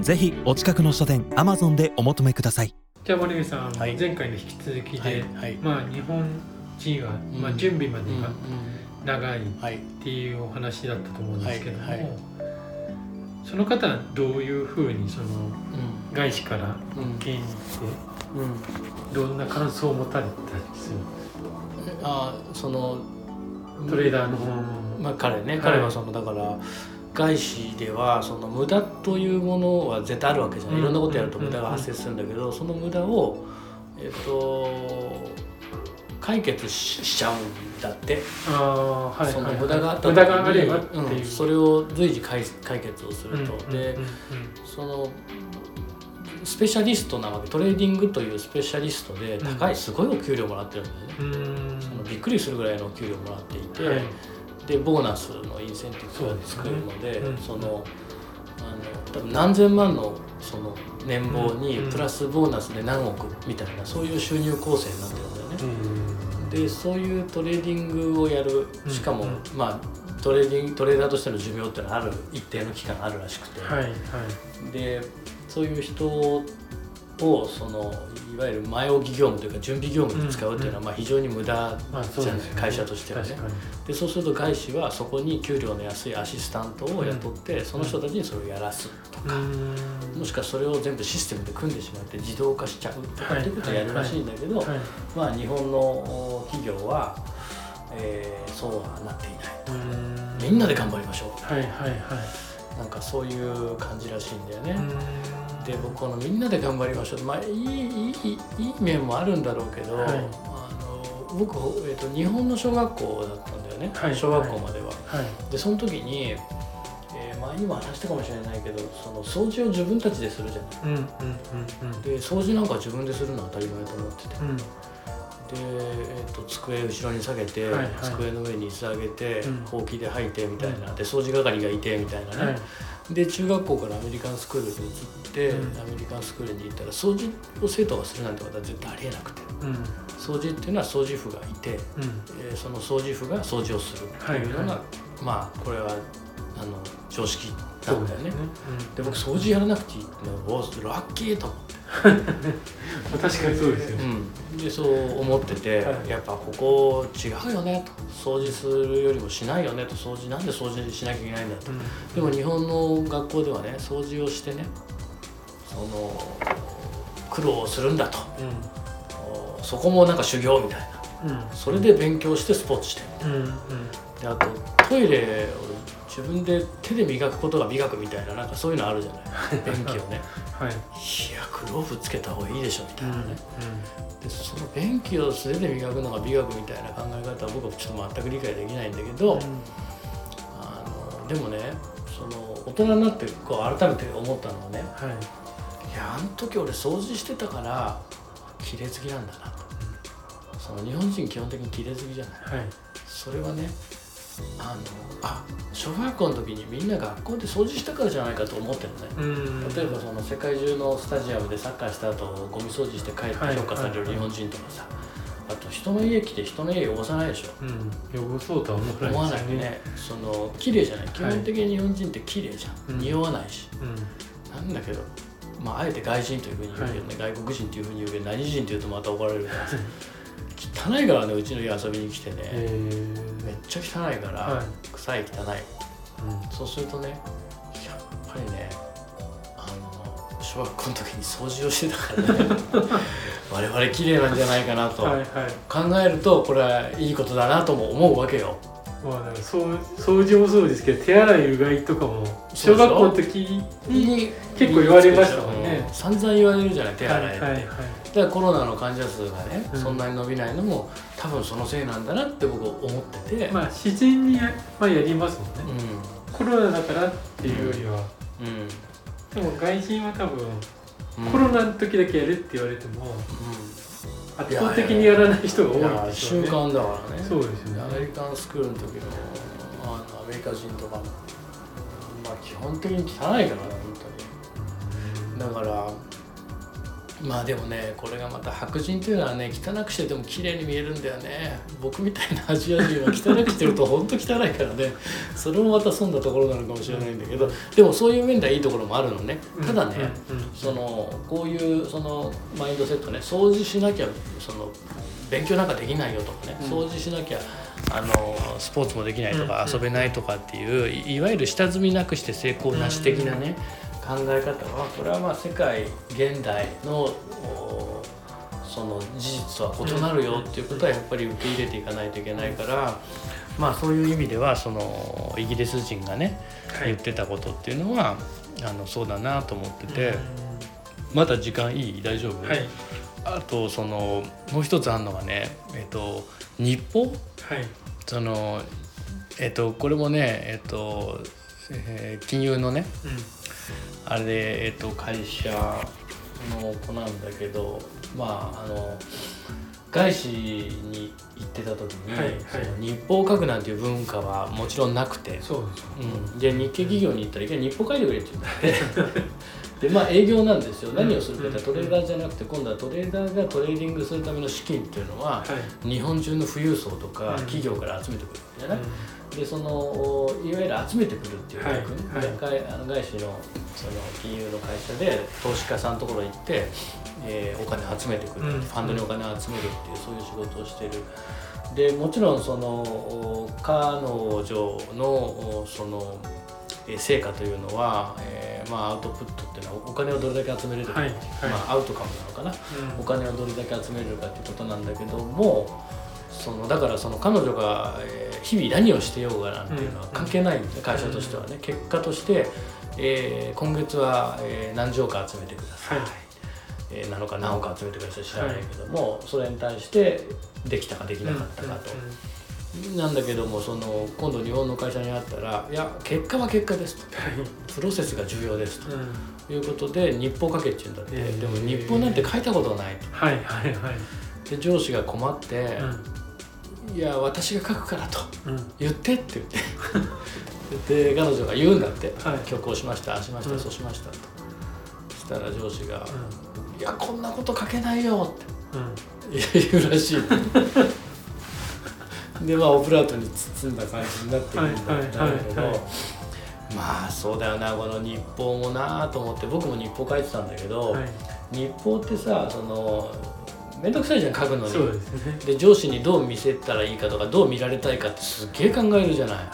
ぜひお近くの書店アマゾンでお求めください。じゃあ森部さん、はい。前回の引き続きで、はいはい。まあ日本人は、まあ、準備までが長いっはい。ていうお話だったと思うんですけども、その方はどういうふうにそのうん。外資からうん。受け入れてうん。どんな感想を持たれたりする？あそのトレーダーの方まあ彼ねい彼はそのだから外資ではその無駄というものは絶対あるわけじゃない、うん。いろんなことやると無駄が発生するんだけど、その無駄をえっと解決ししちゃうんだって、ああはいそのはい。無駄があった無駄があればってう。んそれを随時解解決をすると、うんで、うんそのスペシャリストなわけ。トレーディングというスペシャリストで高いすごいお給料もらってるんだよね、そのびっくりするぐらいのお給料もらっていて、はいでボーナスのインセンティブを作るのでそうですね。うん。そのあの多分何千万のその年俸にうん。プラスボーナスで何億みたいなそういう収入構成になってるんだよね。うん。でそういうトレーディングをやるしかも、うん。まあトレーディングトレーダーとしての寿命っていうのはある一定の期間あるらしくて、はいはい。でそういう人をそのいわゆる前置き業務というか準備業務に使うっていうのは、まあ、非常に無駄じゃない、会社としてはね。でそうすると外資はそこに給料の安いアシスタントを雇って、その人たちにそれをやらすとか、うん。もしくはそれを全部システムで組んでしまって自動化しちゃうとかっていうことをやるらしいんだけど、はい。まあ日本の企業は、えーそうはなっていないうん。みんなで頑張りましょはいはいはうなんかそういう感じらしいんだよね。で僕このみんなで頑張りましょう。まあいいいいいい面もあるんだろうけど、はい、あの僕、えーと、日本の小学校だったんだよね、はい、小学校までは。はい、でその時に、えー、まあ、今話したかもしれないけどその掃除を自分たちでするじゃない、うんうんうんうん、で掃除なんか自分でするのは当たり前と思ってて。うん。で、えーと、机後ろに下げて、はいはい、机の上に椅子上げて、うん、ほうきで吐いてみたいな、で掃除係がいてみたいなね、はい。で中学校からアメリカンスクールに移って、うん。アメリカンスクールに行ったら掃除を生徒がするなんてことは絶対ありえなくて。うん。掃除っていうのは掃除婦がいて、うん。えーその掃除婦が掃除をするっていうのが、はいはまあこれはあの常識なんだよね。うん。で僕掃除やらなくていいってラッキーと思って、まあ確かにそうですよ。ねうん、でそう思ってて、はい。やっぱここ違うよねと。掃除するよりもしないよねと。掃除なんで掃除しなきゃいけないんだと。でも日本の学校ではね掃除をしてねその苦労をするんだと。うそこもなんか修行みたいな。んうん。それで勉強してスポーツしてるうん。うん。であとトイレを自分で手で磨くことが美学みたいななんかそういうのあるじゃない。便器をね。はい。いやグローブつけた方がいいでしょみたうんいなね、でその便器を素手で磨くのが美学みたいな考え方は僕はちょっと全く理解できないんだけど、あのでもねその大人になってこう改めて思ったのはねはい。いやあの時俺掃除してたから綺麗好きなんだなと。その日本人基本的に綺麗好きじゃない。はい。それはねあのあ小学校の時にみんな学校で掃除したからじゃないかと思ってるのね。うん。例えばその世界中のスタジアムでサッカーした後ゴミ掃除して帰ってはい評価される日本人とかさ、あと人の家来て人の家汚さないでしょ。うん。汚そうとは思わない思わないねその綺麗じゃない？基本的に日本人って綺麗じゃん、うん。匂わないし。うん。なんだけどまああえて外人というふうに言うけどね、外国人というふうに言うけど何人って言うとまた怒られるからさ 汚いからねうちの家遊びに来てね、えめっちゃ汚いから、はい。臭い汚い。ーうん。そうするとねやっぱりねあの小学校の時に掃除をしてたからね。我々綺麗なんじゃないかなとはいはい。考えるとこれはいいことだなとも思うわけよ。まあだからそう掃除もそうですけど手洗いうがいとかも小学校の時に結構言われましたもんね。うん散々言われるじゃない手洗いって、はいはいはい。だからコロナの患者数がね、うん。そんなに伸びないのも多分そのせいなんだなって僕思ってて、まあ自然にや,、まあ、やりますもんね、うコロナだからっていうよりは、ん。うん。でも外人は多分うん。コロナの時だけやるって言われてもう圧倒的にやらない人が多いんでしょうね習慣だからね。そうですよね。アメリカンスクールの時のあのアメリカ人とかまあ基本的に汚いからね本当に。だからまあでもねこれがまた白人っていうのはね汚くしてても綺麗に見えるんだよね。僕みたいなアジア人は汚くしてると本当汚いからね。それもまた損なところなのかもしれないんだけど。でもそういう面ではいいところもあるのね。ただね、そのこういうそのマインドセットね。掃除しなきゃその勉強なんかできないよとかね、うん。掃除しなきゃあのスポーツもできないとか、うん。遊べないとかっていういいわゆる下積みなくして成功なし的なね、考え方はこれはまあ世界現代のおその事実とは異なるよっていうことはやっぱり受け入れていかないといけないから、まあそういう意味ではそのイギリス人がねはい。言ってたことっていうのはあのそうだなと思ってて。まだ時間いい？大丈夫、はい。あとそのもう一つあるのがねえっと日報？はい。そのえっとこれもねえっと、えー金融のねうんあれで、えっと、会社の子なんだけどまああの外資に行ってた時に、はいはい。その日報を書くなんていう文化はもちろんなくて、そうですよ。うん、で日系企業に行ったら一回日報書いてくれって言って。でまあ営業なんですよ。何をするかってトレーダーじゃなくて今度はトレーダーがトレーディングするための資金っていうのははい。日本中の富裕層とかうん企業から集めてくるわけじゃない、でそのいわゆる集めてくるっていうはいはい。あの外資のその金融の会社で投資家さんのところに行って、えーお金集めてくる、うん。ファンドにお金を集めるっていうそういう仕事をしてる。でもちろんそのお彼女のおそのえー成果というのは、えーまあ、アウトプットっていうのはお金をどれだけ集めれるか、はいはいまあ、アウトカムなのかな、うんお金をどれだけ集めれるかっていうことなんだけどもそのだからその彼女がえー日々何をしてようがなんていうのは関係ないんですね、会社としてはね結果として、えー今月は、えー何兆か集めてください、はい。えーなのか何億集めてください知らないけども、それに対してできたかできなかったかと。なんだけどもその今度日本の会社にあったらいや結果は結果ですと。プロセスが重要ですと。うん。うんいうことで日報書けって言うんだって、えー。でも日報なんて書いたことないと。はいはいはい。で上司が困ってうん「いや私が書くから」と。うん「言って」って言って。で彼女が言うんだって「はい。今日こうしました。しました、うん。そうしました」とそしたら上司がう「いやこんなこと書けないよ」んうん。って言うらしい。でまあオブラートに包んだ感じになってくるんだはいはいけど、まあそうだよな。この日報もなと思って僕も日報書いてたんだけど、はい。日報ってさその面倒くさいじゃん書くのに。そうですね。で上司にどう見せたらいいかとかどう見られたいかってすっげえ考えるじゃない。はい。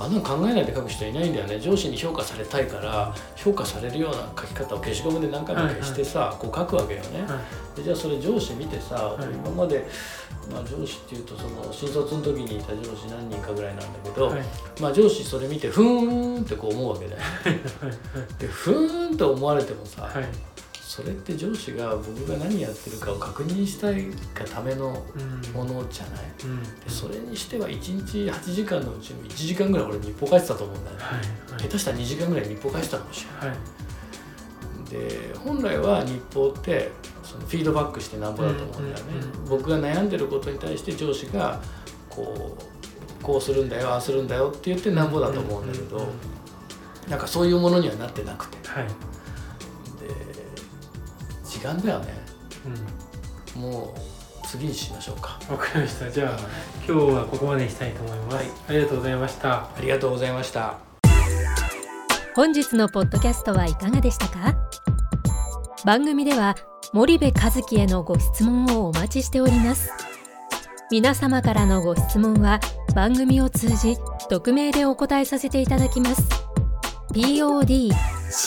あんなの考えないで書く人いないんだよね。上司に評価されたいから評価されるような書き方を消しゴムで何回も消してさ、こう書くわけよね、はい。でじゃあそれ上司見てさ、い。今まで、まあ、上司っていうとその新卒の時にいた上司何人かぐらいなんだけど、はい。まあ、上司それ見てふーんってこう思うわけだよね。でふーんって思われてもさ、はいはいそれって上司が僕が何やってるかを確認したいがためのうん。ものじゃない。うん。でそれにしては1日8時間のうちの1時間ぐらい俺日報書いてたと思うんだよね、はい下手したら2時間ぐらい日報書いてたかもしれない。はい。で本来は日報ってそのフィードバックしてなんぼだと思うんだよね、うんうん僕が悩んでることに対して上司がこうこうするんだよああするんだよって言ってなんぼだと思うんだけど、うんうんなんかそういうものにはなってなくて。はい。で時間だよね。うん。もう次にしましょうか。わかりました。じゃあ今日はここまでにしたいと思います、はい。ありがとうございました。ありがとうございました。本日のポッドキャストはいかがでしたか？番組では森部和樹へのご質問をお待ちしております。皆様からのご質問は番組を通じ匿名でお答えさせていただきます。Podcast